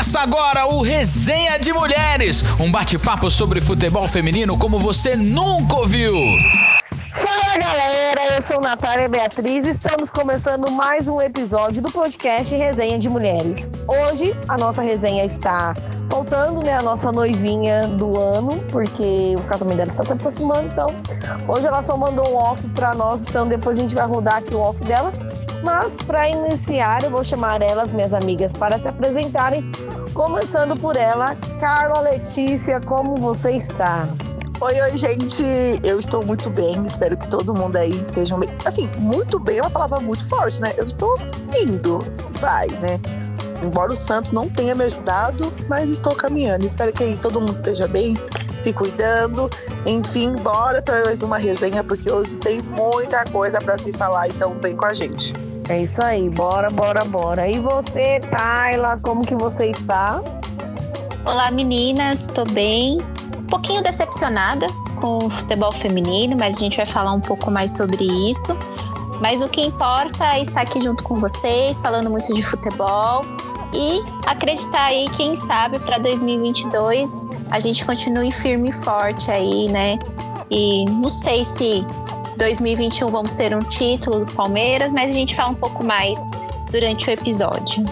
Começa agora o Resenha de Mulheres, um bate-papo sobre futebol feminino como você nunca ouviu. Galera, eu sou Natália Beatriz e estamos começando mais um episódio do podcast Resenha de Mulheres. Hoje a nossa resenha está faltando, né, a nossa noivinha do ano, porque o casamento dela está se aproximando, então hoje ela só mandou um off para nós, então depois a gente vai rodar aqui o off dela. Mas para iniciar, eu vou chamar elas, minhas amigas, para se apresentarem, começando por ela, Carla Letícia, como você está? Oi, oi, gente. Eu estou muito bem. Espero que todo mundo aí esteja bem. Assim, muito bem é uma palavra muito forte, né? Eu estou indo. Vai, né? Embora o Santos não tenha me ajudado, mas estou caminhando. Espero que todo mundo esteja bem, se cuidando. Enfim, bora para mais uma resenha, porque hoje tem muita coisa para se falar, então vem com a gente. É isso aí, bora, bora, bora. E você, Tayla, como que você está? Olá, meninas, estou bem pouquinho decepcionada com o futebol feminino, mas a gente vai falar um pouco mais sobre isso. Mas o que importa é estar aqui junto com vocês, falando muito de futebol e acreditar aí, quem sabe, para 2022 a gente continue firme e forte aí, né? E não sei se 2021 vamos ter um título do Palmeiras, mas a gente fala um pouco mais durante o episódio.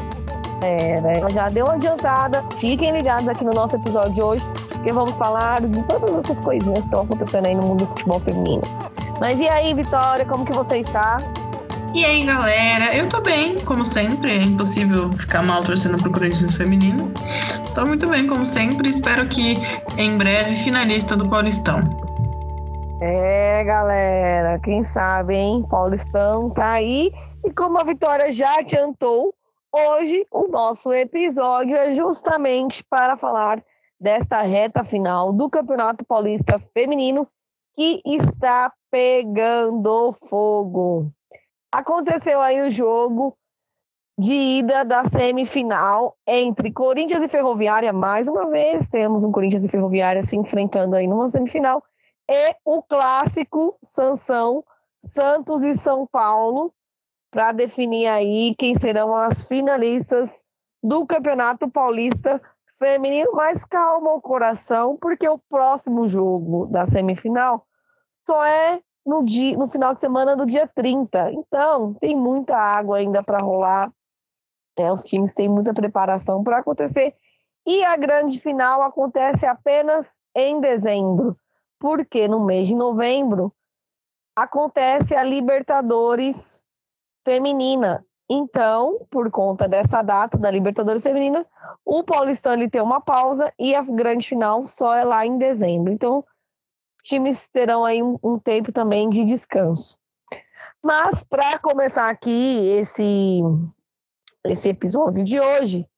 É, né? Já deu uma adiantada. Fiquem ligados aqui no nosso episódio de hoje, porque vamos falar de todas essas coisinhas que estão acontecendo aí no mundo do futebol feminino. Mas e aí, Vitória, como que você está? E aí, galera? Eu tô bem, como sempre. É impossível ficar mal torcendo pro Corinthians feminino. Tô muito bem, como sempre. Espero que em breve finalista do Paulistão. É, galera, quem sabe, hein? Paulistão tá aí. E como a Vitória já adiantou, hoje o nosso episódio é justamente para falar desta reta final do Campeonato Paulista Feminino que está pegando fogo. Aconteceu aí o jogo de ida da semifinal entre Corinthians e Ferroviária, mais uma vez, temos um Corinthians e Ferroviária se enfrentando aí numa semifinal, e o clássico Sansão, Santos e São Paulo, para definir aí quem serão as finalistas do Campeonato Paulista feminino, mas calma o coração, porque o próximo jogo da semifinal só é no, dia, no final de semana do dia 30. Então, tem muita água ainda para rolar. É, os times têm muita preparação para acontecer. E a grande final acontece apenas em dezembro, porque no mês de novembro acontece a Libertadores Feminina. Então, por conta dessa data da Libertadores Feminina, o Paulistão ele tem uma pausa e a grande final só é lá em dezembro. Então, os times terão aí um, um tempo também de descanso. Mas, para começar aqui esse, esse episódio de hoje,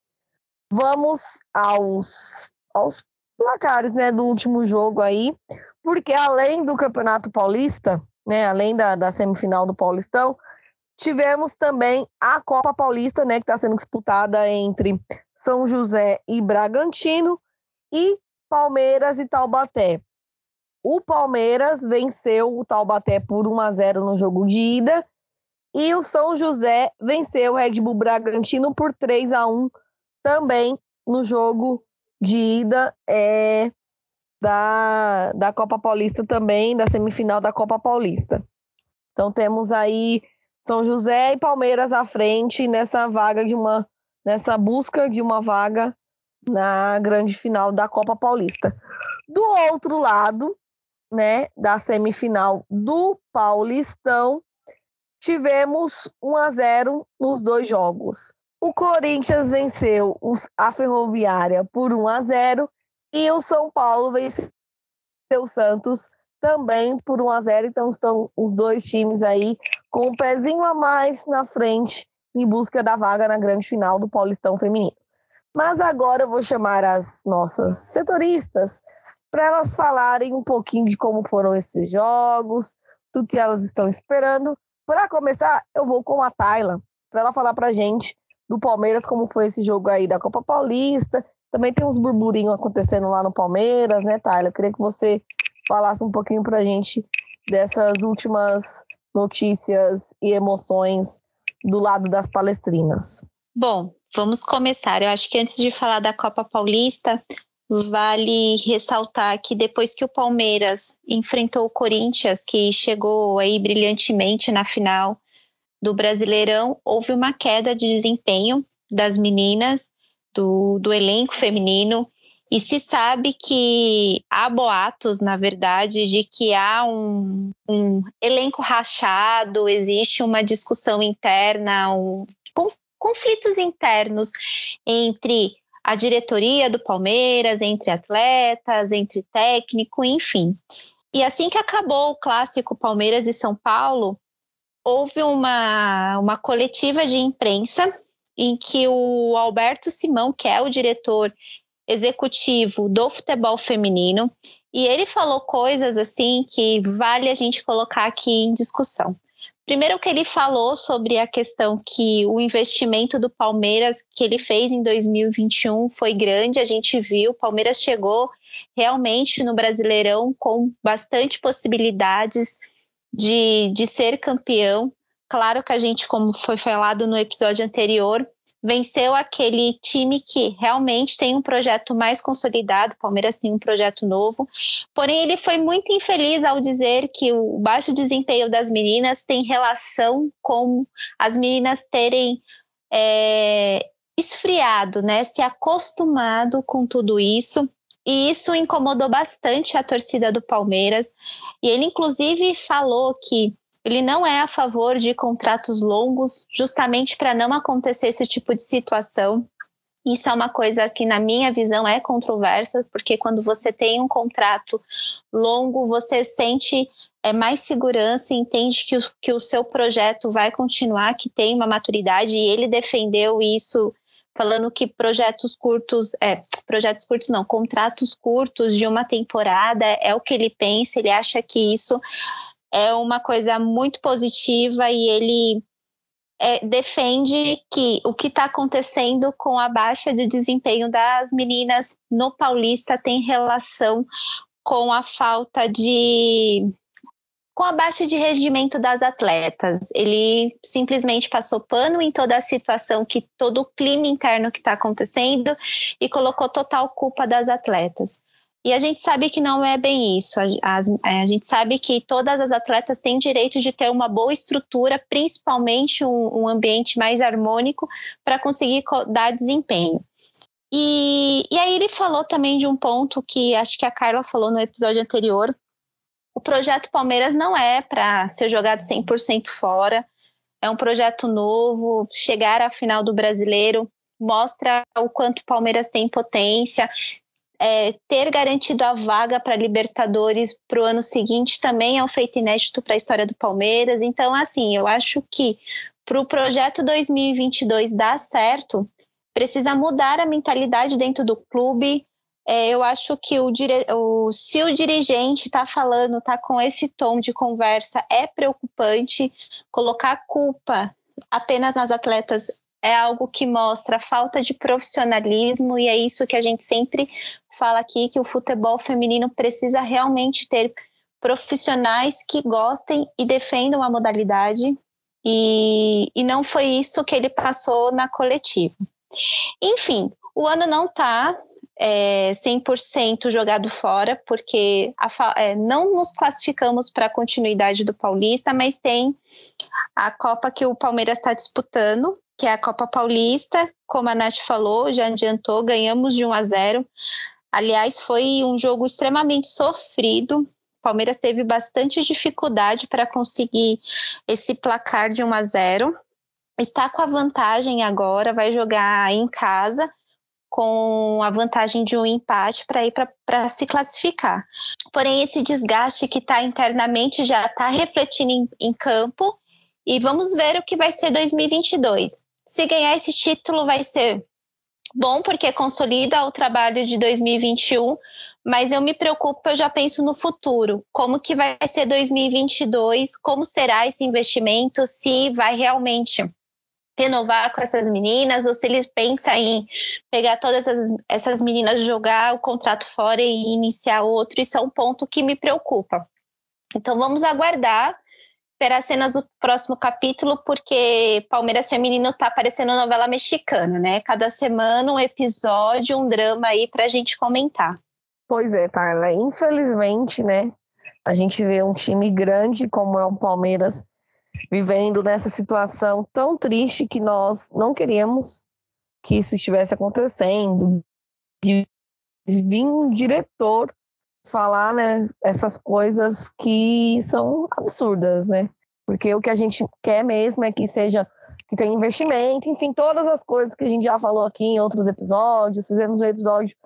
vamos aos, aos placares né, do último jogo aí, porque além do Campeonato Paulista, né, além da, da semifinal do Paulistão, Tivemos também a Copa Paulista, né, que está sendo disputada entre São José e Bragantino e Palmeiras e Taubaté. O Palmeiras venceu o Taubaté por 1 a 0 no jogo de ida e o São José venceu o Red Bull Bragantino por 3 a 1 também no jogo de ida é, da, da Copa Paulista também, da semifinal da Copa Paulista. Então temos aí são José e Palmeiras à frente nessa vaga de uma nessa busca de uma vaga na grande final da Copa Paulista. Do outro lado, né, da semifinal do Paulistão, tivemos 1 a 0 nos dois jogos. O Corinthians venceu a Ferroviária por 1 a 0 e o São Paulo venceu o Santos também por 1 a 0 então estão os dois times aí com um pezinho a mais na frente em busca da vaga na grande final do Paulistão Feminino. Mas agora eu vou chamar as nossas setoristas para elas falarem um pouquinho de como foram esses jogos, do que elas estão esperando. Para começar, eu vou com a Tayla, para ela falar para gente do Palmeiras, como foi esse jogo aí da Copa Paulista. Também tem uns burburinhos acontecendo lá no Palmeiras, né, Tayla? Eu queria que você falasse um pouquinho para a gente dessas últimas notícias e emoções do lado das palestrinas. Bom, vamos começar. Eu acho que antes de falar da Copa Paulista, vale ressaltar que depois que o Palmeiras enfrentou o Corinthians, que chegou aí brilhantemente na final do Brasileirão, houve uma queda de desempenho das meninas, do, do elenco feminino, e se sabe que há boatos, na verdade, de que há um, um elenco rachado, existe uma discussão interna, um, conflitos internos entre a diretoria do Palmeiras, entre atletas, entre técnico, enfim. E assim que acabou o clássico Palmeiras e São Paulo, houve uma, uma coletiva de imprensa em que o Alberto Simão, que é o diretor executivo do futebol feminino, e ele falou coisas assim que vale a gente colocar aqui em discussão. Primeiro que ele falou sobre a questão que o investimento do Palmeiras que ele fez em 2021 foi grande, a gente viu, o Palmeiras chegou realmente no Brasileirão com bastante possibilidades de, de ser campeão. Claro que a gente, como foi falado no episódio anterior, venceu aquele time que realmente tem um projeto mais consolidado, Palmeiras tem um projeto novo, porém ele foi muito infeliz ao dizer que o baixo desempenho das meninas tem relação com as meninas terem é, esfriado, né, se acostumado com tudo isso. E isso incomodou bastante a torcida do Palmeiras. E ele, inclusive, falou que ele não é a favor de contratos longos, justamente para não acontecer esse tipo de situação. Isso é uma coisa que, na minha visão, é controversa, porque quando você tem um contrato longo, você sente é, mais segurança, entende que o, que o seu projeto vai continuar, que tem uma maturidade, e ele defendeu isso falando que projetos curtos, é, projetos curtos não, contratos curtos de uma temporada é o que ele pensa, ele acha que isso é uma coisa muito positiva e ele é, defende que o que está acontecendo com a baixa de desempenho das meninas no Paulista tem relação com a falta de. com a baixa de rendimento das atletas. Ele simplesmente passou pano em toda a situação, que todo o clima interno que está acontecendo e colocou total culpa das atletas. E a gente sabe que não é bem isso. A, a, é, a, gente sabe que todas as atletas têm direito de ter uma boa estrutura, principalmente um, um ambiente mais harmônico, para conseguir dar desempenho. E, e aí ele falou também de um ponto que acho que a Carla falou no episódio anterior. O projeto Palmeiras não é para ser jogado 100% fora. É um projeto novo, chegar à final do brasileiro mostra o quanto o Palmeiras tem potência, é, ter garantido a vaga para Libertadores para o ano seguinte também é um feito inédito para a história do Palmeiras. Então, assim, eu acho que para o projeto 2022 dar certo, precisa mudar a mentalidade dentro do clube. É, eu acho que o, dire... o... se o dirigente está falando, está com esse tom de conversa, é preocupante. Colocar culpa apenas nas atletas é algo que mostra falta de profissionalismo e é isso que a gente sempre fala aqui que o futebol feminino precisa realmente ter profissionais que gostem e defendam a modalidade e, e não foi isso que ele passou na coletiva. Enfim, o ano não está é, 100% jogado fora, porque a, é, não nos classificamos para a continuidade do Paulista, mas tem a Copa que o Palmeiras está disputando, que é a Copa Paulista, como a Nath falou, já adiantou, ganhamos de 1 a 0. Aliás, foi um jogo extremamente sofrido. Palmeiras teve bastante dificuldade para conseguir esse placar de 1 a 0. Está com a vantagem agora, vai jogar em casa com a vantagem de um empate para ir para se classificar. Porém, esse desgaste que está internamente já está refletindo em, em campo e vamos ver o que vai ser 2022. Se ganhar esse título, vai ser bom, porque consolida o trabalho de 2021, mas eu me preocupo, eu já penso no futuro. Como que vai ser 2022? Como será esse investimento? Se vai realmente renovar com essas meninas ou se eles pensam em pegar todas essas, essas meninas, jogar o contrato fora e iniciar outro. Isso é um ponto que me preocupa. Então vamos aguardar esperar cenas do próximo capítulo, porque Palmeiras Feminino tá parecendo novela mexicana, né? Cada semana um episódio, um drama aí pra gente comentar. Pois é, Tarla. Infelizmente, né? A gente vê um time grande como é o Palmeiras vivendo nessa situação tão triste que nós não queríamos que isso estivesse acontecendo. De vir um diretor falar né, essas coisas que são absurdas, né? Porque o que a gente quer mesmo é que seja que tenha investimento, enfim, todas as coisas que a gente já falou aqui em outros episódios, fizemos um episódio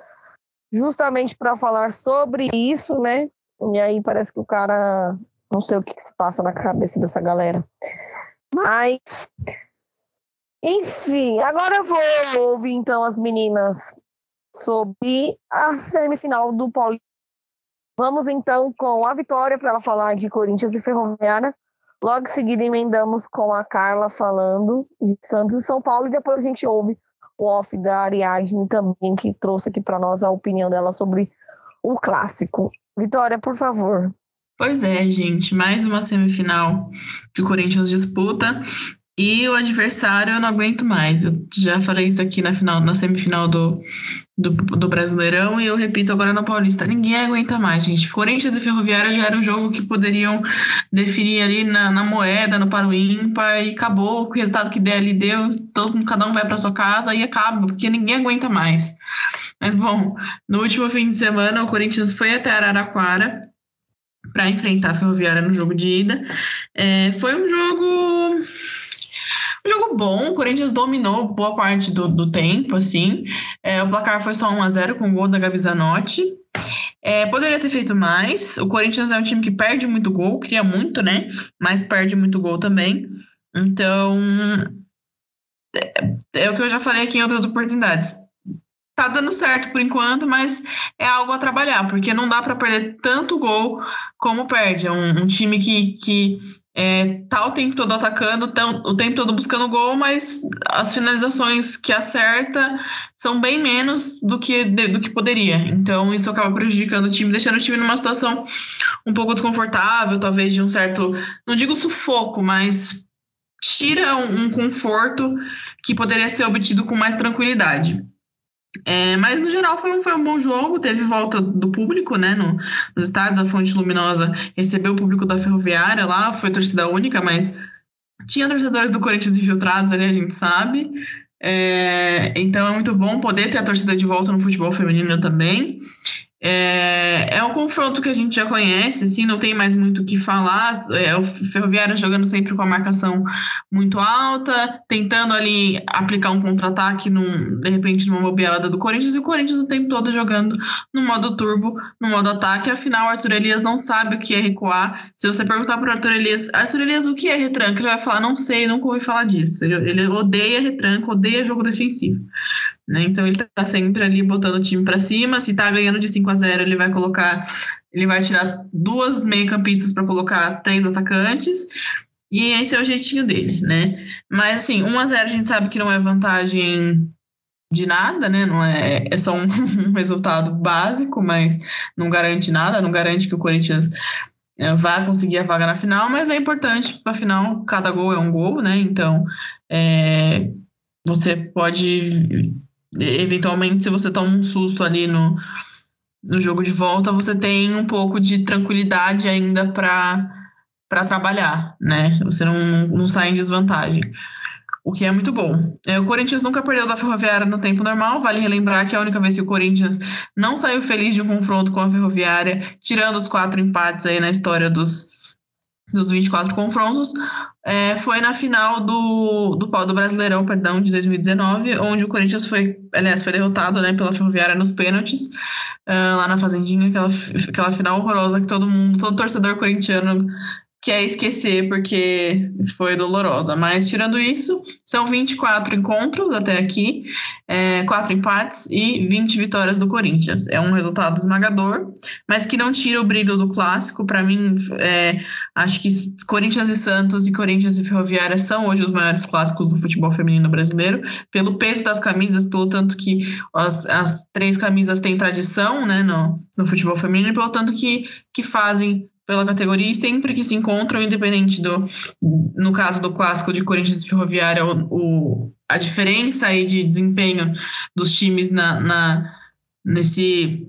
justamente para falar sobre isso, né? E aí parece que o cara não sei o que, que se passa na cabeça dessa galera. Mas enfim, agora eu vou ouvir então as meninas sobre a semifinal do Paulista Vamos então com a Vitória para ela falar de Corinthians e Ferroviária. Logo em seguida emendamos com a Carla falando de Santos e São Paulo e depois a gente ouve o off da Ariadne também que trouxe aqui para nós a opinião dela sobre o clássico. Vitória, por favor. Pois é, gente, mais uma semifinal que o Corinthians disputa e o adversário eu não aguento mais. Eu já falei isso aqui na final, na semifinal do, do, do, Brasileirão e eu repito agora no Paulista. Ninguém aguenta mais, gente. Corinthians e Ferroviária já era um jogo que poderiam definir ali na, na moeda, no paro ímpar e acabou. O resultado que der ali deu, todo, cada um vai para sua casa e acaba, porque ninguém aguenta mais. Mas bom, no último fim de semana o Corinthians foi até Araraquara para enfrentar a Ferroviária no jogo de ida. É, foi um jogo um jogo bom, o Corinthians dominou boa parte do, do tempo, assim. É, o placar foi só 1 a 0 com o gol da Gabi Zanotti. É, poderia ter feito mais. O Corinthians é um time que perde muito gol, cria muito, né? Mas perde muito gol também. Então, é, é o que eu já falei aqui em outras oportunidades tá dando certo por enquanto, mas é algo a trabalhar, porque não dá para perder tanto gol como perde. É um, um time que, que é, tá o tempo todo atacando, o tempo todo buscando gol, mas as finalizações que acerta são bem menos do que, de, do que poderia. Então isso acaba prejudicando o time, deixando o time numa situação um pouco desconfortável, talvez de um certo, não digo sufoco, mas tira um, um conforto que poderia ser obtido com mais tranquilidade. É, mas no geral foi um, foi um bom jogo, teve volta do público, né? No, nos estádios, a Fonte Luminosa recebeu o público da Ferroviária lá, foi torcida única, mas tinha torcedores do Corinthians infiltrados ali, a gente sabe. É, então é muito bom poder ter a torcida de volta no futebol feminino também. É, é um confronto que a gente já conhece, assim, não tem mais muito o que falar. É, o Ferroviário jogando sempre com a marcação muito alta, tentando ali aplicar um contra-ataque, de repente, numa bobeada do Corinthians, e o Corinthians o tempo todo jogando no modo turbo, no modo ataque. Afinal, o Arthur Elias não sabe o que é recuar. Se você perguntar para o Arthur Elias, Arthur Elias, o que é retranca? Ele vai falar, não sei, nunca ouvi falar disso. Ele, ele odeia retranca, odeia jogo defensivo. Né? Então ele tá sempre ali botando o time para cima. Se tá ganhando de 5 a 0, ele vai colocar, ele vai tirar duas meio-campistas para colocar três atacantes. E esse é o jeitinho dele, né? Mas assim, 1 a 0 a gente sabe que não é vantagem de nada, né? Não é, é só um, um resultado básico, mas não garante nada, não garante que o Corinthians é, vá conseguir a vaga na final, mas é importante, para final, cada gol é um gol, né? Então, é, você pode eventualmente, se você toma um susto ali no, no jogo de volta, você tem um pouco de tranquilidade ainda para trabalhar, né? Você não, não sai em desvantagem. O que é muito bom. É, o Corinthians nunca perdeu da Ferroviária no tempo normal. Vale relembrar que a única vez que o Corinthians não saiu feliz de um confronto com a Ferroviária, tirando os quatro empates aí na história dos, dos 24 confrontos, é, foi na final do, do do Brasileirão, perdão, de 2019, onde o Corinthians foi, aliás, foi derrotado né, pela Ferroviária nos pênaltis, uh, lá na Fazendinha, aquela, aquela final horrorosa que todo mundo, todo torcedor corintiano quer esquecer porque foi dolorosa. Mas tirando isso, são 24 encontros até aqui, é, 4 empates e 20 vitórias do Corinthians. É um resultado esmagador, mas que não tira o brilho do clássico. Para mim, é, acho que Corinthians e Santos e Corinthians e Ferroviária são hoje os maiores clássicos do futebol feminino brasileiro, pelo peso das camisas, pelo tanto que as, as três camisas têm tradição né, no, no futebol feminino e pelo tanto que, que fazem pela categoria e sempre que se encontram, independente do, no caso do clássico de Corinthians e Ferroviária, o, o, a diferença aí de desempenho dos times na, na, nesse,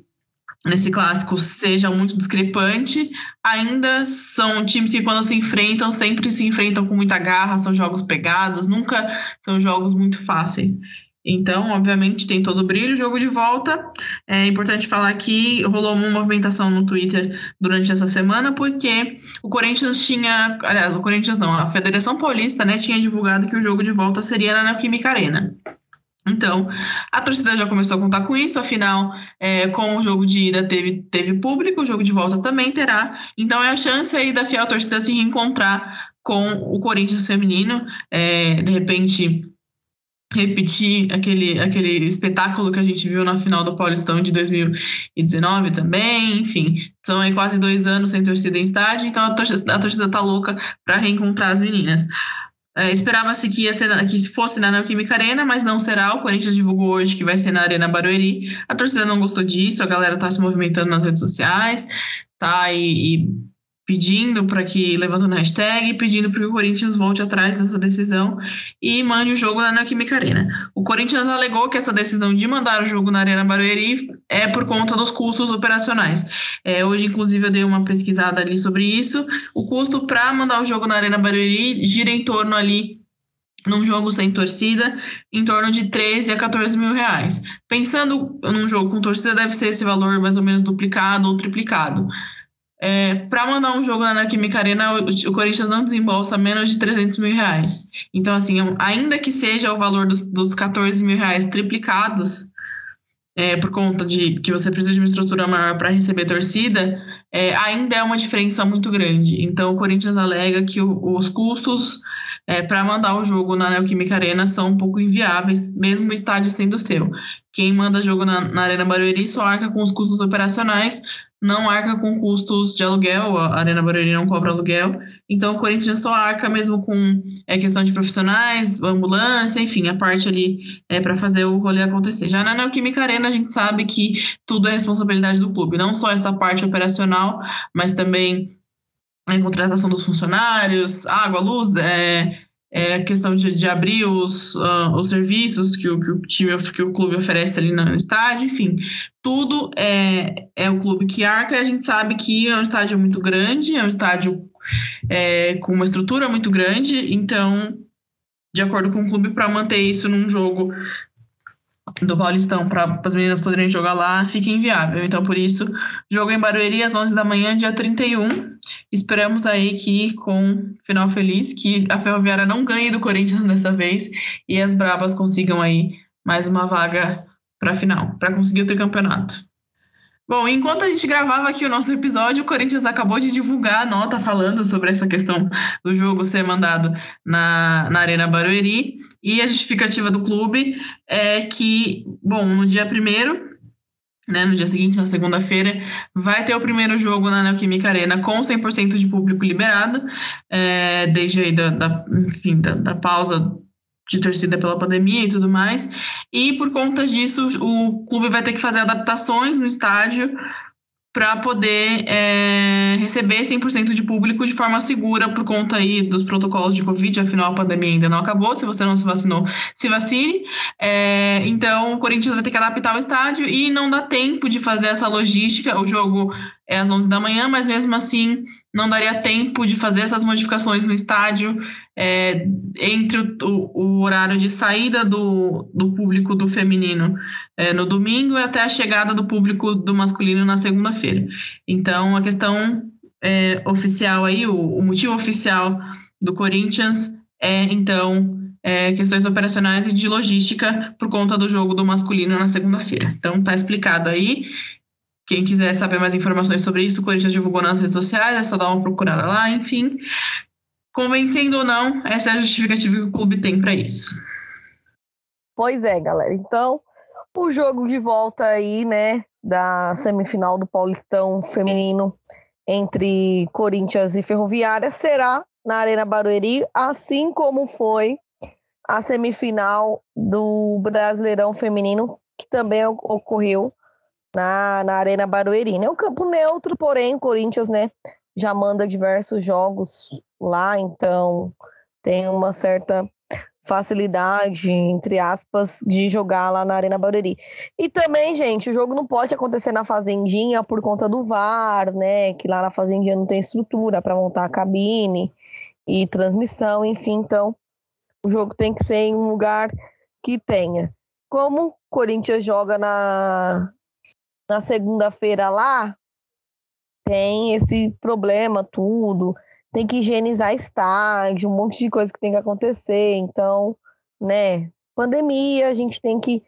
nesse clássico seja muito discrepante, ainda são times que quando se enfrentam, sempre se enfrentam com muita garra, são jogos pegados, nunca são jogos muito fáceis. Então, obviamente, tem todo o brilho. Jogo de volta. É importante falar que rolou uma movimentação no Twitter durante essa semana, porque o Corinthians tinha. Aliás, o Corinthians não, a Federação Paulista né, tinha divulgado que o jogo de volta seria na Neoquímica Arena. Então, a torcida já começou a contar com isso, afinal, é, com o jogo de ida teve, teve público, o jogo de volta também terá. Então, é a chance aí da fiel torcida se reencontrar com o Corinthians feminino. É, de repente, repetir aquele, aquele espetáculo que a gente viu na final do Paulistão de 2019 também, enfim, são aí quase dois anos sem torcida em estádio, então a torcida, a torcida tá louca para reencontrar as meninas. É, Esperava-se que, ia ser, que fosse na Neoquímica Arena, mas não será. O Corinthians divulgou hoje que vai ser na Arena Barueri. A torcida não gostou disso, a galera tá se movimentando nas redes sociais, tá? E, e pedindo para que, levantando a hashtag, pedindo para que o Corinthians volte atrás dessa decisão e mande o jogo na Neoquímica Arena. O Corinthians alegou que essa decisão de mandar o jogo na Arena Barueri é por conta dos custos operacionais. É, hoje, inclusive, eu dei uma pesquisada ali sobre isso. O custo para mandar o jogo na Arena Barueri gira em torno ali num jogo sem torcida, em torno de 13 a 14 mil reais. Pensando num jogo com torcida, deve ser esse valor mais ou menos duplicado ou triplicado. É, para mandar um jogo na Neoquímica Arena, o, o, Corinthians não desembolsa menos de 300 mil reais. Então, assim, ainda que seja o valor dos, dos 14 mil reais triplicados, é, por conta de que você precisa de uma estrutura maior para receber torcida, é, ainda é uma diferença muito grande. Então, o Corinthians alega que o, os custos é, para mandar o jogo na Neoquímica Arena são um pouco inviáveis, mesmo o estádio sendo seu. Quem manda jogo na, na Arena Barueri só arca com os custos operacionais, não arca com custos de aluguel, a Arena Barueri não cobra aluguel, então o Corinthians só arca mesmo com é, questão de profissionais, ambulância, enfim, a parte ali é para fazer o rolê acontecer. Já na Neoquímica Arena a gente sabe que tudo é responsabilidade do clube, não só essa parte operacional, mas também a contratação dos funcionários, água, luz, é, é questão de, de abrir os, uh, os serviços que o, que o time, que o clube oferece ali no estádio, enfim, tudo é, é o clube que arca. A gente sabe que é um estádio muito grande, é um estádio é, com uma estrutura muito grande, então, de acordo com o clube, para manter isso num jogo do Paulistão para as meninas poderem jogar lá fica inviável. Então, por isso, jogo em Barueri às 11 da manhã, dia 31. Esperamos aí que com final feliz, que a Ferroviária não ganhe do Corinthians dessa vez e as Bravas consigam aí mais uma vaga para final, para conseguir o tricampeonato. Bom, enquanto a gente gravava aqui o nosso episódio, o Corinthians acabou de divulgar a nota falando sobre essa questão do jogo ser mandado na, na Arena Barueri. E a justificativa do clube é que, bom, no dia primeiro, né, no dia seguinte, na segunda-feira, vai ter o primeiro jogo na Neoquímica Arena com 100% de público liberado, é, desde aí da, da, enfim, da, da pausa de torcida pela pandemia e tudo mais. E por conta disso, o clube vai ter que fazer adaptações no estádio para poder é, receber 100% de público de forma segura por conta aí dos protocolos de Covid, afinal a pandemia ainda não acabou, se você não se vacinou, se vacine. É, então o Corinthians vai ter que adaptar o estádio e não dá tempo de fazer essa logística, o jogo é às 11 da manhã, mas mesmo assim não daria tempo de fazer essas modificações no estádio é, entre o, o, horário de saída do, do público do feminino é, no domingo e até a chegada do público do masculino na segunda-feira. Então, a questão é, oficial aí, o, o, motivo oficial do Corinthians é, então, é, questões operacionais e de logística por conta do jogo do masculino na segunda-feira. Então, tá explicado aí. Quem quiser saber mais informações sobre isso, o Corinthians divulgou nas redes sociais, é só dar uma procurada lá, enfim. Convencendo ou não, essa é a justificativa que o clube tem para isso. Pois é, galera. Então, o jogo de volta aí, né, da semifinal do Paulistão feminino entre Corinthians e Ferroviária será na Arena Barueri, assim como foi a semifinal do Brasileirão Feminino, que também ocorreu na, na Arena Barueri. É um campo neutro, porém, o Corinthians, né, já manda diversos jogos lá, então tem uma certa facilidade, entre aspas, de jogar lá na Arena Barueri. E também, gente, o jogo não pode acontecer na Fazendinha por conta do VAR, né? Que lá na Fazendinha não tem estrutura para montar a cabine e transmissão, enfim, então o jogo tem que ser em um lugar que tenha. Como o Corinthians joga na, na segunda-feira lá, tem esse problema, tudo tem que higienizar estágio, um monte de coisa que tem que acontecer. Então, né, pandemia, a gente tem que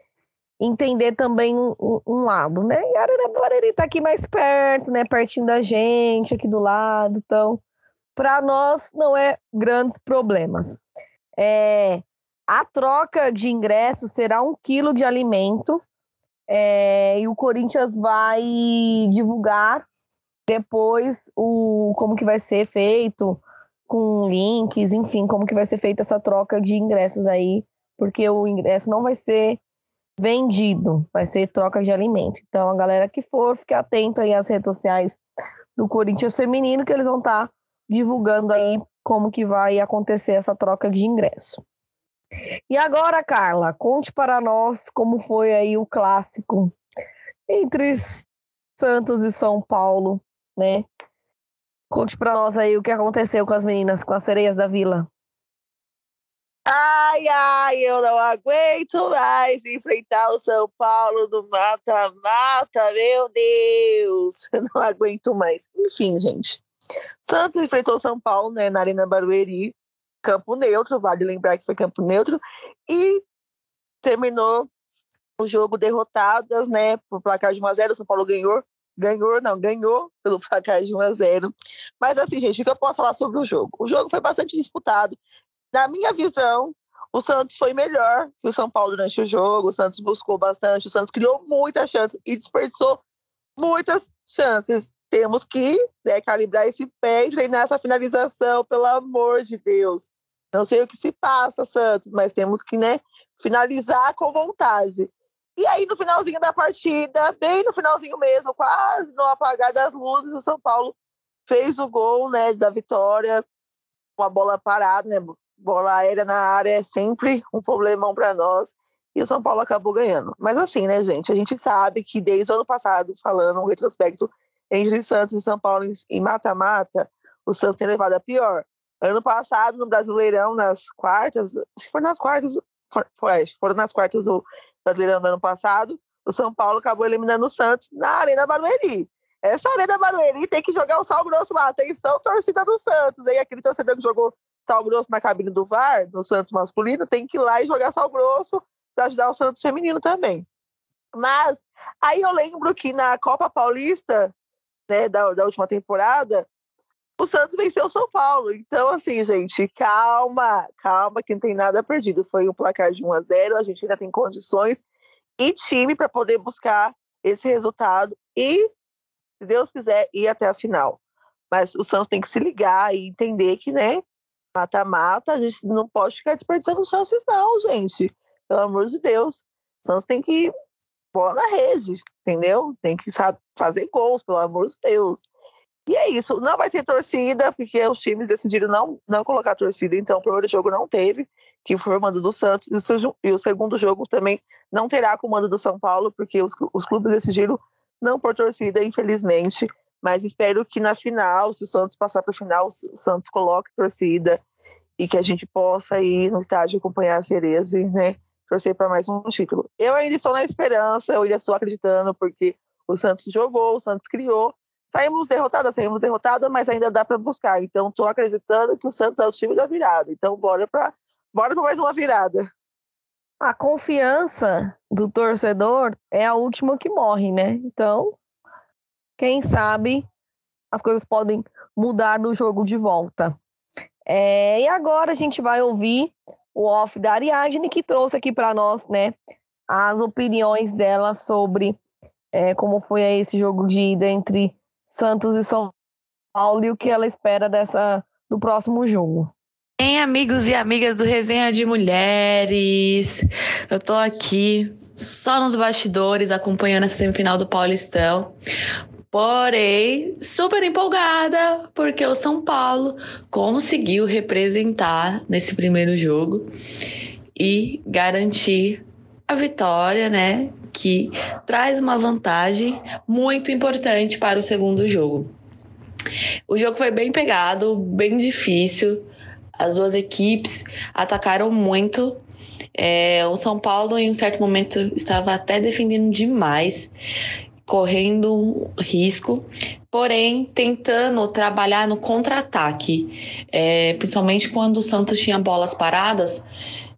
entender também um, um, lado, né? E ele tá aqui mais perto, né, pertinho da gente, aqui do lado, então, para nós não é grandes problemas. É, a troca de ingressos será um quilo de alimento é, e o Corinthians vai divulgar depois o como que vai ser feito com links, enfim, como que vai ser feita essa troca de ingressos aí, porque o ingresso não vai ser vendido, vai ser troca de alimento. Então, a galera que for, fique atento aí às redes sociais do Corinthians Feminino, que eles vão estar tá divulgando aí como que vai acontecer essa troca de ingresso. E agora, Carla, conte para nós como foi aí o clássico entre Santos e São Paulo né? Conte pra nós aí o que aconteceu com as meninas, com as sereias da vila. Ai, ai, eu não aguento mais enfrentar o São Paulo no mata-mata, meu Deus, eu não aguento mais. Enfim, gente. Santos enfrentou São Paulo, né, na Arena Barueri, campo neutro, vale lembrar que foi campo neutro, e terminou o jogo derrotadas, né, por placar de 1 a 0 o São Paulo ganhou ganhou, não, ganhou pelo placar de 1 a 0. Mas assim, gente, o que eu posso falar sobre o jogo? O jogo foi bastante disputado. Na minha visão, o Santos foi melhor que o São Paulo durante o jogo. O Santos buscou bastante, o Santos criou muitas chances e desperdiçou muitas chances. Temos que né, calibrar esse pé e treinar essa finalização, pelo amor de Deus. Não sei o que se passa, Santos, mas temos que né, finalizar com vontade. E aí, no finalzinho da partida, bem no finalzinho mesmo, quase no apagar das luzes, o São Paulo fez o gol né, da vitória, uma bola parada, né? Bola aérea na área é sempre um problemão para nós. E o São Paulo acabou ganhando. Mas assim, né, gente? A gente sabe que desde o ano passado, falando um retrospecto entre Santos e São Paulo em mata-mata, o Santos tem levado a pior. Ano passado, no Brasileirão, nas quartas, acho que foi nas quartas, foi, foram nas quartas do Brasileirão do ano passado, o São Paulo acabou eliminando o Santos na Arena Barueri. Essa Arena Barueri tem que jogar o sal grosso lá. Atenção, torcida do Santos. Aí aquele torcedor que jogou sal grosso na cabine do VAR, no Santos masculino, tem que ir lá e jogar sal grosso para ajudar o Santos feminino também. Mas aí eu lembro que na Copa Paulista, né, da, da última temporada, o Santos venceu o São Paulo. Então, assim, gente, calma, calma, que não tem nada perdido. Foi um placar de 1 a 0 a gente ainda tem condições e time para poder buscar esse resultado e, se Deus quiser, ir até a final. Mas o Santos tem que se ligar e entender que, né, mata-mata, a gente não pode ficar desperdiçando chances, não, gente. Pelo amor de Deus. O Santos tem que bola na rede, entendeu? Tem que sabe, fazer gols, pelo amor de Deus. E é isso, não vai ter torcida, porque os times decidiram não, não colocar torcida, então o primeiro jogo não teve, que foi o mando do Santos, e o segundo jogo também não terá comando do São Paulo, porque os, os clubes decidiram não por torcida, infelizmente, mas espero que na final, se o Santos passar para o final, o Santos coloque torcida e que a gente possa ir no estádio acompanhar a Cereza e né, torcer para mais um título. Eu ainda estou na esperança, eu ainda estou acreditando, porque o Santos jogou, o Santos criou, Saímos derrotadas, saímos derrotadas, mas ainda dá para buscar. Então, estou acreditando que o Santos é o time da virada. Então, bora para bora pra mais uma virada. A confiança do torcedor é a última que morre, né? Então, quem sabe as coisas podem mudar no jogo de volta. É, e agora a gente vai ouvir o off da Ariadne, que trouxe aqui para nós, né, as opiniões dela sobre é, como foi esse jogo de ida entre Santos e São Paulo e o que ela espera dessa do próximo jogo. Bem, amigos e amigas do Resenha de Mulheres, eu tô aqui só nos bastidores acompanhando essa semifinal do Paulistão, Porém, super empolgada, porque o São Paulo conseguiu representar nesse primeiro jogo e garantir a vitória, né? Que traz uma vantagem muito importante para o segundo jogo. O jogo foi bem pegado, bem difícil. As duas equipes atacaram muito. É, o São Paulo, em um certo momento, estava até defendendo demais, correndo risco, porém tentando trabalhar no contra-ataque, é, principalmente quando o Santos tinha bolas paradas.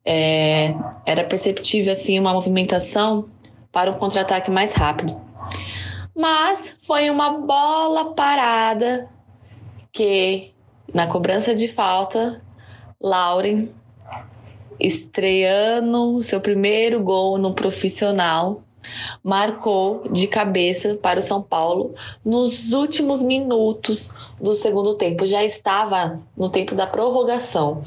É, era perceptível assim uma movimentação para um contra-ataque mais rápido. Mas foi uma bola parada que na cobrança de falta, Lauren estreando seu primeiro gol no profissional, marcou de cabeça para o São Paulo nos últimos minutos do segundo tempo. Já estava no tempo da prorrogação.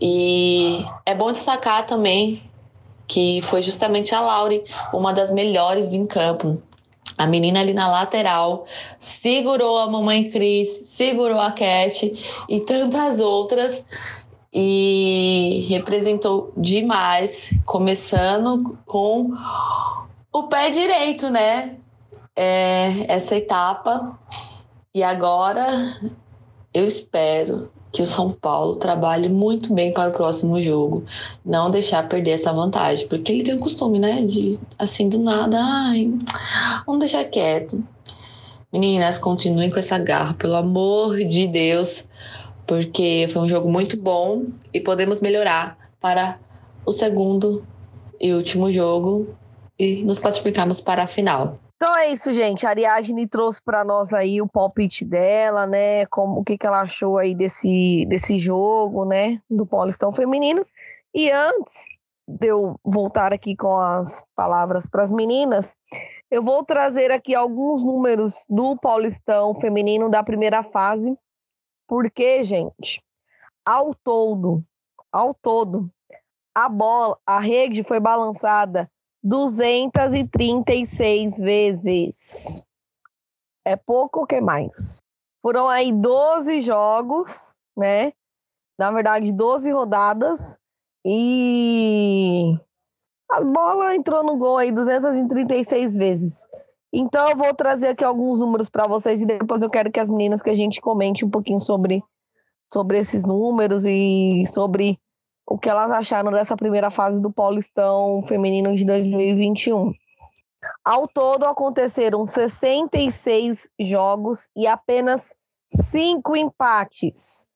E é bom destacar também que foi justamente a Laure, uma das melhores em campo. A menina ali na lateral segurou a mamãe Cris, segurou a Cat e tantas outras e representou demais, começando com o pé direito, né? É, essa etapa. E agora eu espero que o São Paulo trabalhe muito bem para o próximo jogo. Não deixar perder essa vantagem, porque ele tem o costume, né? De assim do nada, ai, vamos deixar quieto. Meninas, continuem com essa garra, pelo amor de Deus, porque foi um jogo muito bom e podemos melhorar para o segundo e último jogo e nos classificarmos para a final. Então é isso, gente. A Ariadne trouxe para nós aí o palpite dela, né? Como, o que, que ela achou aí desse, desse jogo, né? Do Paulistão Feminino. E antes de eu voltar aqui com as palavras para as meninas, eu vou trazer aqui alguns números do Paulistão Feminino da primeira fase. Porque, gente, ao todo, ao todo, a bola, a rede foi balançada 236 vezes. É pouco ou que mais? Foram aí 12 jogos, né? Na verdade, 12 rodadas. E a bola entrou no gol aí 236 vezes. Então eu vou trazer aqui alguns números para vocês e depois eu quero que as meninas que a gente comente um pouquinho sobre sobre esses números e sobre o que elas acharam dessa primeira fase do Paulistão Feminino de 2021. Ao todo, aconteceram 66 jogos e apenas 5 empates.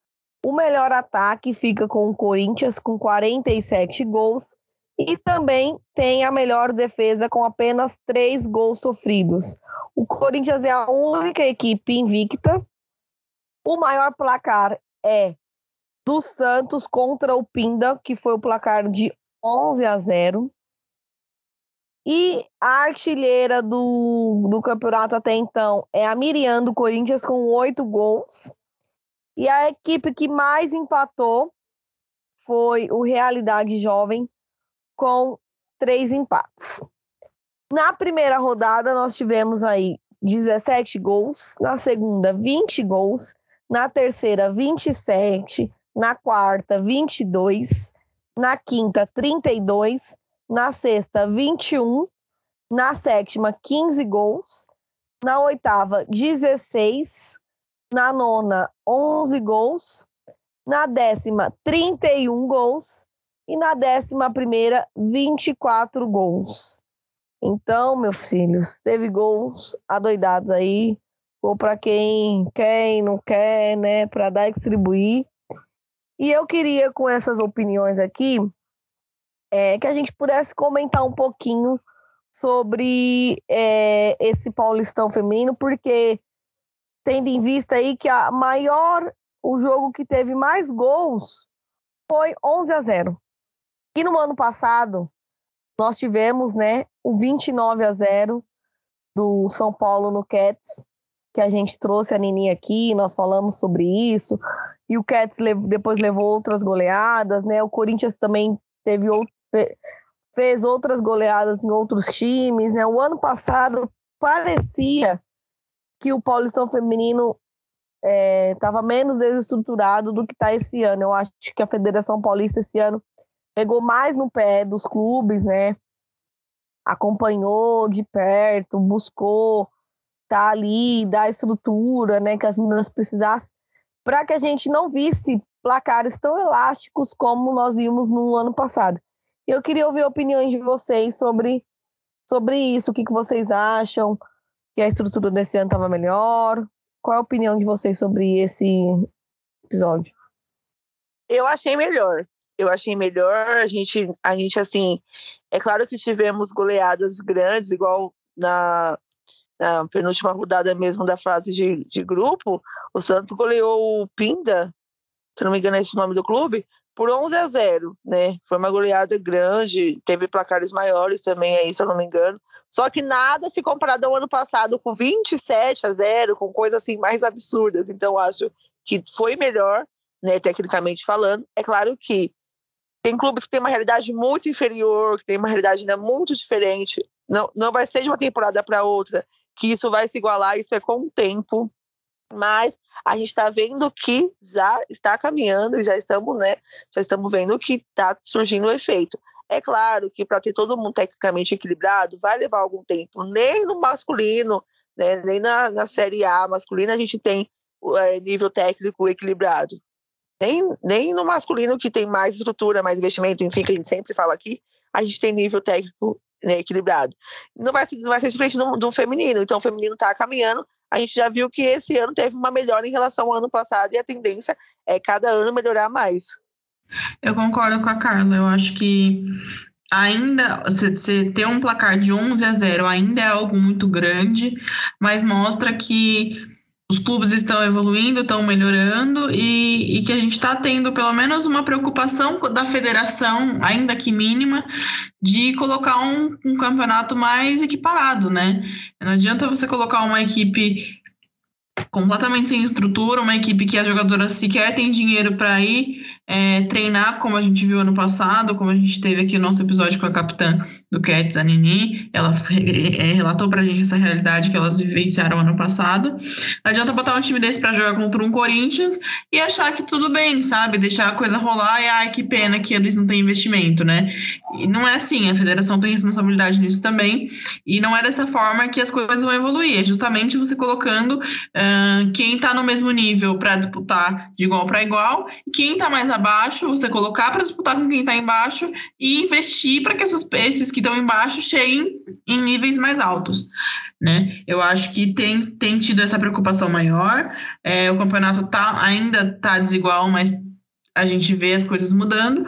O melhor ataque fica com o Corinthians, com 47 gols, e também tem a melhor defesa, com apenas 3 gols sofridos. O Corinthians é a única equipe invicta. O maior placar é do Santos contra o Pinda, que foi o placar de 11 a 0. E a artilheira do, do campeonato até então é a Miriam do Corinthians com oito gols. E a equipe que mais empatou foi o Realidade Jovem com três empates. Na primeira rodada, nós tivemos aí 17 gols, na segunda, 20 gols, na terceira, 27, na quarta, 22, na quinta, 32, na sexta, 21, na sétima, 15 gols, na oitava, 16, na nona, 11 gols, na décima, 31 gols e na décima primeira, 24 gols. Então, meus filhos, teve gols adoidados aí, ou para quem quer e não quer, né, para dar e distribuir. E eu queria, com essas opiniões aqui, é, que a gente pudesse comentar um pouquinho sobre é, esse Paulistão feminino, porque tendo em vista aí que a maior, o jogo que teve mais gols foi 11 a 0. E no ano passado, nós tivemos, né, o 29 a 0 do São Paulo no Cats, que a gente trouxe a Nini aqui, nós falamos sobre isso, e o Cats depois levou outras goleadas, né? O Corinthians também teve fez outras goleadas em outros times, né? O ano passado parecia que o Paulistão Feminino estava é, menos desestruturado do que está esse ano. Eu acho que a Federação Paulista esse ano pegou mais no pé dos clubes, né? Acompanhou de perto, buscou tá ali, dar estrutura, né, que as meninas precisassem, para que a gente não visse placares tão elásticos como nós vimos no ano passado. Eu queria ouvir opiniões de vocês sobre, sobre isso, o que, que vocês acham, que a estrutura desse ano estava melhor, qual é a opinião de vocês sobre esse episódio? Eu achei melhor. Eu achei melhor. A gente, a gente assim, é claro que tivemos goleadas grandes, igual na, na penúltima rodada mesmo da fase de, de grupo. O Santos goleou o Pinda, se não me engano é esse o nome do clube, por 11 a 0, né? Foi uma goleada grande, teve placares maiores também aí, se eu não me engano. Só que nada se comparado ao ano passado com 27 a 0, com coisas assim mais absurdas. Então acho que foi melhor, né, tecnicamente falando. É claro que tem clubes que têm uma realidade muito inferior, que tem uma realidade ainda muito diferente. Não, não vai ser de uma temporada para outra que isso vai se igualar, isso é com o tempo mas a gente está vendo que já está caminhando, já estamos, né? Já estamos vendo que está surgindo o efeito. É claro que para ter todo mundo tecnicamente equilibrado, vai levar algum tempo. Nem no masculino, né, nem na, na Série A masculina, a gente tem é, nível técnico equilibrado. Nem, nem no masculino, que tem mais estrutura, mais investimento, enfim, que a gente sempre fala aqui, a gente tem nível técnico né, equilibrado. Não vai, não vai ser diferente do, do feminino. Então, o feminino está caminhando a gente já viu que esse ano teve uma melhora em relação ao ano passado e a tendência é cada ano melhorar mais. Eu concordo com a Carla. Eu acho que ainda você ter um placar de 11 a 0 ainda é algo muito grande, mas mostra que os clubes estão evoluindo, estão melhorando e, e que a gente está tendo pelo menos uma preocupação da federação, ainda que mínima, de colocar um, um campeonato mais equiparado, né? Não adianta você colocar uma equipe completamente sem estrutura, uma equipe que as jogadoras sequer têm dinheiro para ir é, treinar, como a gente viu ano passado, como a gente teve aqui no nosso episódio com a capitã do Cats, a Nini, ela é, relatou pra gente essa realidade que elas vivenciaram ano passado. Não adianta botar um time desse para jogar contra um Corinthians e achar que tudo bem, sabe? Deixar a coisa rolar e, ai, que pena que eles não têm investimento, né? E não é assim, a federação tem responsabilidade nisso também, e não é dessa forma que as coisas vão evoluir, é justamente você colocando uh, quem tá no mesmo nível para disputar de igual para igual, e quem tá mais abaixo, você colocar para disputar com quem tá embaixo e investir para que essas, esses que estão embaixo cheguem em níveis mais altos. Né? Eu acho que tem, tem tido essa preocupação maior. É, o campeonato tá, ainda está desigual, mas a gente vê as coisas mudando.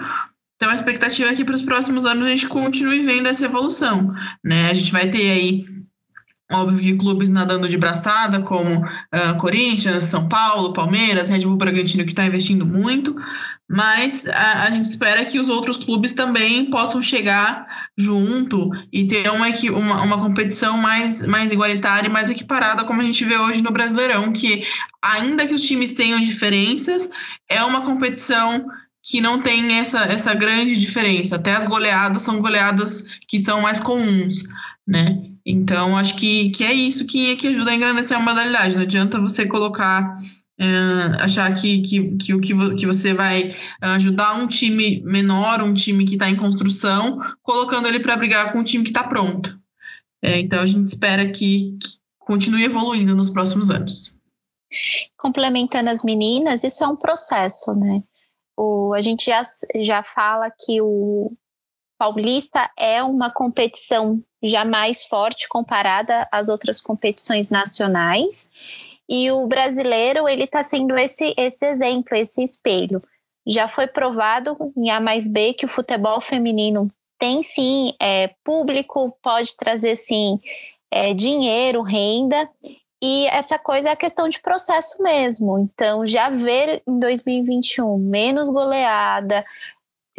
Então a expectativa é que para os próximos anos a gente continue vendo essa evolução. Né? A gente vai ter aí Óbvio que clubes nadando de braçada, como uh, Corinthians, São Paulo, Palmeiras, Red Bull Bragantino, que está investindo muito, mas a, a, gente espera que os outros clubes também possam chegar junto e ter uma, uma, uma competição mais, mais igualitária e mais equiparada, como a gente vê hoje no Brasileirão, que ainda que os times tenham diferenças, é uma competição que não tem essa, essa grande diferença. Até as goleadas são goleadas que são mais comuns, né? Então, acho que, que é isso que, que ajuda a engrandecer a modalidade. Não adianta você colocar Uh, achar que, que, que, que, que você vai ajudar um time menor, um time que está em construção, colocando ele para brigar com um time que está pronto. É, então a gente espera que, que, continue evoluindo nos próximos anos. Complementando as meninas, isso é um processo, né? O, a gente já, já fala que o Paulista é uma competição já mais forte comparada às outras competições nacionais e o brasileiro, ele está sendo esse, esse exemplo, esse espelho. Já foi provado em A mais B que o futebol feminino tem sim é, público, pode trazer sim é, dinheiro, renda, e essa coisa é a questão de processo mesmo. Então, já ver em 2021 menos goleada,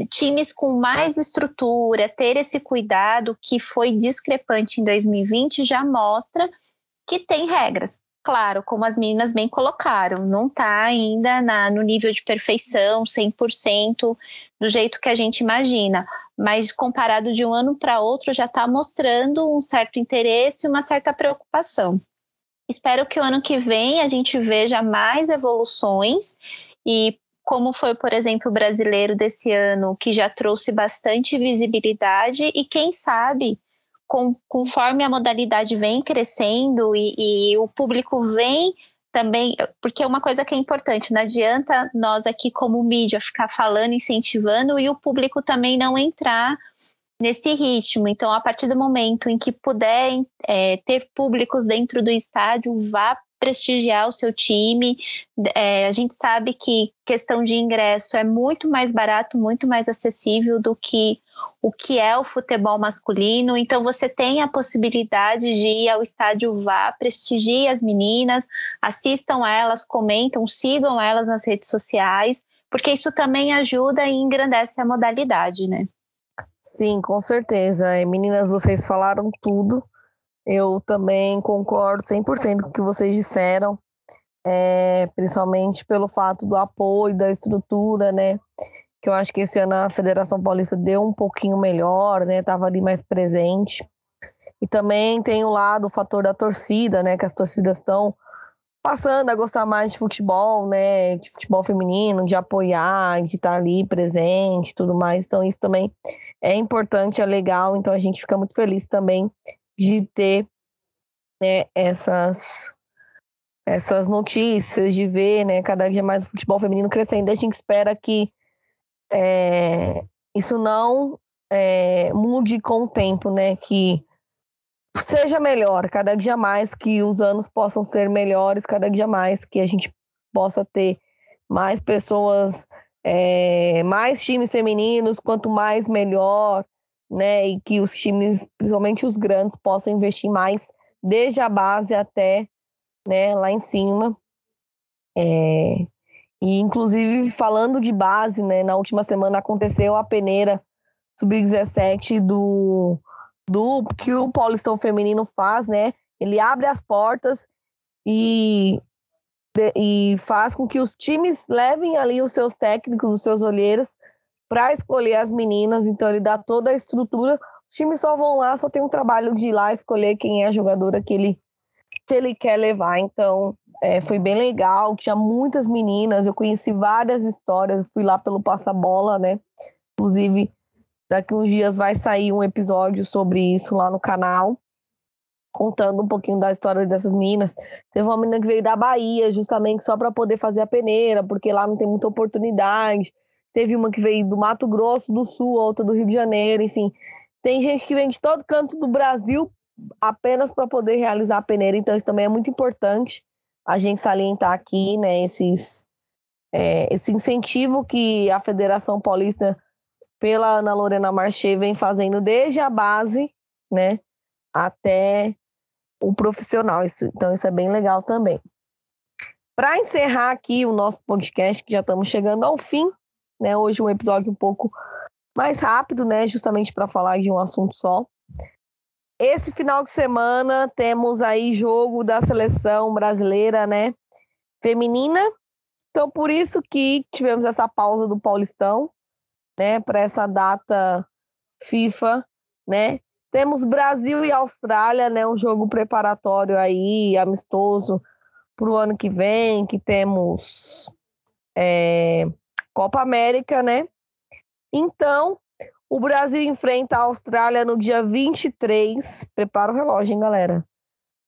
times com mais estrutura, ter esse cuidado que foi discrepante em 2020 já mostra que tem regras. Claro, como as meninas bem colocaram, não está ainda na, no nível de perfeição, 100%, do jeito que a gente imagina, mas comparado de um ano para outro já está mostrando um certo interesse e uma certa preocupação. espero que o ano que vem a gente veja mais evoluções e como foi, por exemplo, o brasileiro desse ano, que já trouxe bastante visibilidade, e quem sabe, com, conforme a modalidade vem crescendo e, e o público vem também, porque uma coisa que é importante, não adianta nós aqui como mídia ficar falando, incentivando e o público também não entrar nesse ritmo. Então, a partir do momento em que puder é, ter públicos dentro do estádio, vá prestigiar o seu time. É, a gente sabe que questão de ingresso é muito mais barato, muito mais acessível do que o que é o futebol masculino. Então você tem a possibilidade de ir ao estádio vá, prestigie as meninas, assistam elas, comentam, sigam elas nas redes sociais, porque isso também ajuda e engrandece a modalidade, né? Sim, com certeza. Meninas, vocês falaram tudo. Eu também concordo 100% com o que vocês disseram, é, principalmente pelo fato do apoio, da estrutura, né? Que eu acho que esse ano a Federação Paulista deu um pouquinho melhor, né? Tava ali mais presente. E também tem o lado, o fator da torcida, né? Que as torcidas estão passando a gostar mais de futebol, né? De futebol feminino, de apoiar, de estar ali presente, tudo mais. Então isso também é importante, é legal. Então a gente fica muito feliz também de ter né, essas essas notícias, de ver né, cada dia mais o futebol feminino crescendo. A gente espera que é, isso não é, mude com o tempo, né? Que seja melhor, cada dia mais que os anos possam ser melhores, cada dia mais que a gente possa ter mais pessoas, é, mais times femininos, quanto mais melhor, né? E que os times, principalmente os grandes, possam investir mais desde a base até né, lá em cima. É, e inclusive falando de base, né, na última semana aconteceu a peneira sub-17 do do que o Paulistão feminino faz, né? Ele abre as portas e e faz com que os times levem ali os seus técnicos, os seus olheiros para escolher as meninas, então ele dá toda a estrutura. Os times só vão lá, só tem um trabalho de ir lá escolher quem é a jogadora que ele, que ele quer levar. Então, é, foi bem legal, tinha muitas meninas, eu conheci várias histórias, fui lá pelo Passa-Bola, né? Inclusive, daqui uns dias vai sair um episódio sobre isso lá no canal, contando um pouquinho da história dessas meninas. Teve uma menina que veio da Bahia, justamente só para poder fazer a peneira, porque lá não tem muita oportunidade. Teve uma que veio do Mato Grosso do Sul, outra do Rio de Janeiro, enfim. Tem gente que vem de todo canto do Brasil apenas para poder realizar a peneira, então isso também é muito importante a gente salientar aqui, né, esses, é, esse incentivo que a Federação Paulista, pela Ana Lorena Marché, vem fazendo desde a base, né, até o profissional. Isso, então isso é bem legal também. Para encerrar aqui o nosso podcast, que já estamos chegando ao fim, né? Hoje um episódio um pouco mais rápido, né? Justamente para falar de um assunto só. Esse final de semana temos aí jogo da seleção brasileira, né? Feminina. Então, por isso que tivemos essa pausa do Paulistão, né? Para essa data FIFA, né? Temos Brasil e Austrália, né? Um jogo preparatório aí, amistoso para o ano que vem, que temos é, Copa América, né? Então, o Brasil enfrenta a Austrália no dia 23. Prepara o relógio, hein, galera?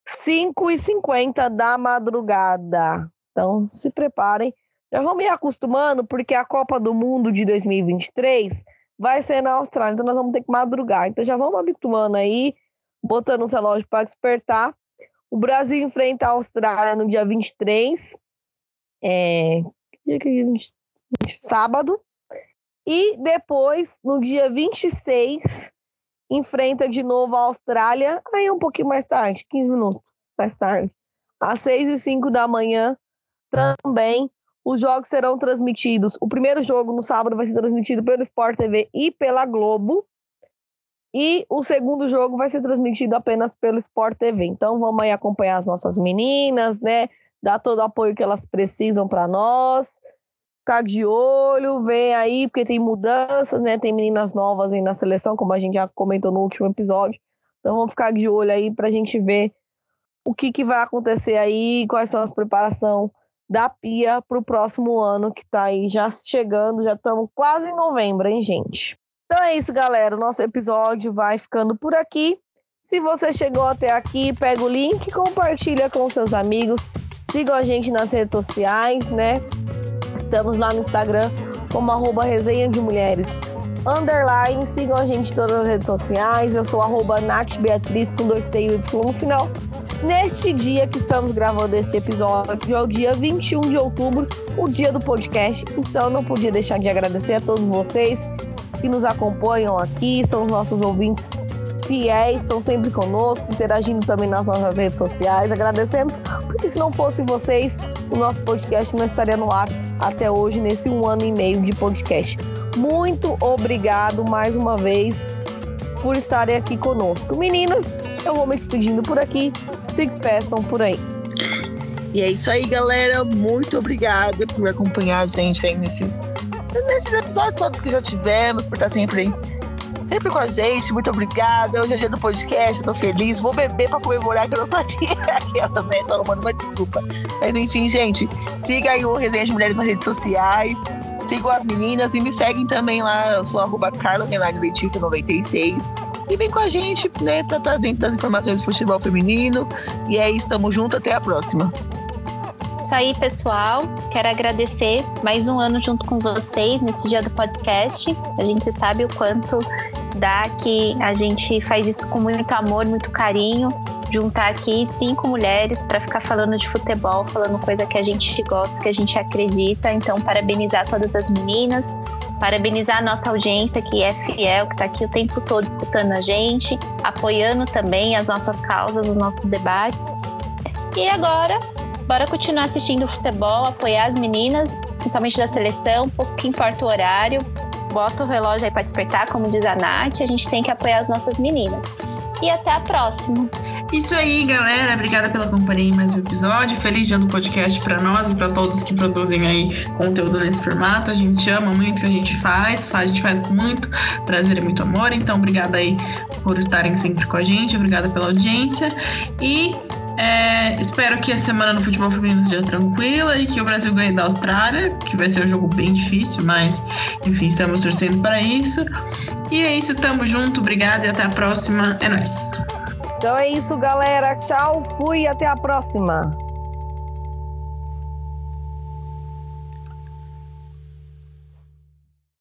5h50 da madrugada. Então, se preparem. Já vamos ir acostumando, porque a Copa do Mundo de 2023 vai ser na Austrália, então nós vamos ter que madrugar. Então já vamos habituando aí, botando os relógios para despertar. O Brasil enfrenta a Austrália no dia 23. É, dia que é sábado. E depois, no dia 26, enfrenta de novo a Austrália, aí um pouquinho mais tarde, 15 minutos mais tarde. Às 6 e 5 da manhã também. Os jogos serão transmitidos. O primeiro jogo no sábado vai ser transmitido pelo Sport TV e pela Globo. E o segundo jogo vai ser transmitido apenas pelo Sport TV. Então vamos aí acompanhar as nossas meninas, né? Dar todo o apoio que elas precisam para nós ficar de olho, ver aí, porque tem mudanças, né? Tem meninas novas aí na seleção, como a gente já comentou no último episódio. Então vamos ficar de olho aí para a gente ver o que, que vai acontecer aí, quais são as preparações da Pia para o próximo ano que está aí já chegando, já estamos quase em novembro, hein, gente? Então é isso, galera. O nosso episódio vai ficando por aqui. Se você chegou até aqui, pega o link, compartilha com seus amigos, sigam a gente nas redes sociais, né? Estamos lá no Instagram como arroba resenha de mulheres underline, sigam a gente em todas as redes sociais. Eu sou arroba Nath Beatriz com dois T e Y no final neste dia que estamos gravando este episódio, é o dia 21 de outubro, o dia do podcast. Então não podia deixar de agradecer a todos vocês que nos acompanham aqui, são os nossos ouvintes fiéis, estão sempre conosco, interagindo também nas nossas redes sociais. Agradecemos, porque se não fosse vocês, o nosso podcast não estaria no ar até hoje, nesse um ano e meio de podcast. Muito obrigado mais uma vez por estarem aqui conosco. Meninas, eu vou me despedindo por aqui. Se despeçam por aí. E é isso aí, galera. Muito obrigada por acompanhar a gente aí nesses, nesses episódios todos que já tivemos, por estar sempre sempre com a gente. Muito obrigada. Hoje é dia do podcast, eu tô feliz. Vou beber pra comemorar que eu não sabia aquelas, né? Só mando uma desculpa. Mas enfim, gente, siga aí o Resenha de Mulheres nas redes sociais. Sigam as meninas e me seguem também lá. Eu sou arroba Letícia 96 e vem com a gente, né, pra estar dentro das informações do futebol feminino. E aí, estamos juntos, até a próxima. Isso aí, pessoal. Quero agradecer mais um ano junto com vocês nesse dia do podcast. A gente sabe o quanto que a gente faz isso com muito amor, muito carinho. Juntar aqui cinco mulheres para ficar falando de futebol, falando coisa que a gente gosta, que a gente acredita. Então, parabenizar todas as meninas, Parabenizar a nossa audiência que é fiel, que está aqui o tempo todo escutando a gente, apoiando também as nossas causas, os nossos debates. E agora, bora continuar assistindo futebol, apoiar as meninas, principalmente da seleção, pouco que importa o horário. Bota o relógio aí para despertar, como diz a Nath, a gente tem que apoiar as nossas meninas. E até a próxima! Isso aí, galera. Obrigada pela companhia em mais um episódio. Feliz dia do podcast para nós e para todos que produzem aí conteúdo nesse formato. A gente ama muito o que a gente faz, a gente faz com muito prazer e muito amor. Então, obrigada aí por estarem sempre com a gente. Obrigada pela audiência. E é, espero que a semana no futebol feminino seja tranquila e que o Brasil ganhe da Austrália, que vai ser um jogo bem difícil, mas enfim, estamos torcendo para isso. E é isso, tamo junto, obrigada e até a próxima. É nóis. Então é isso, galera. Tchau, fui, até a próxima.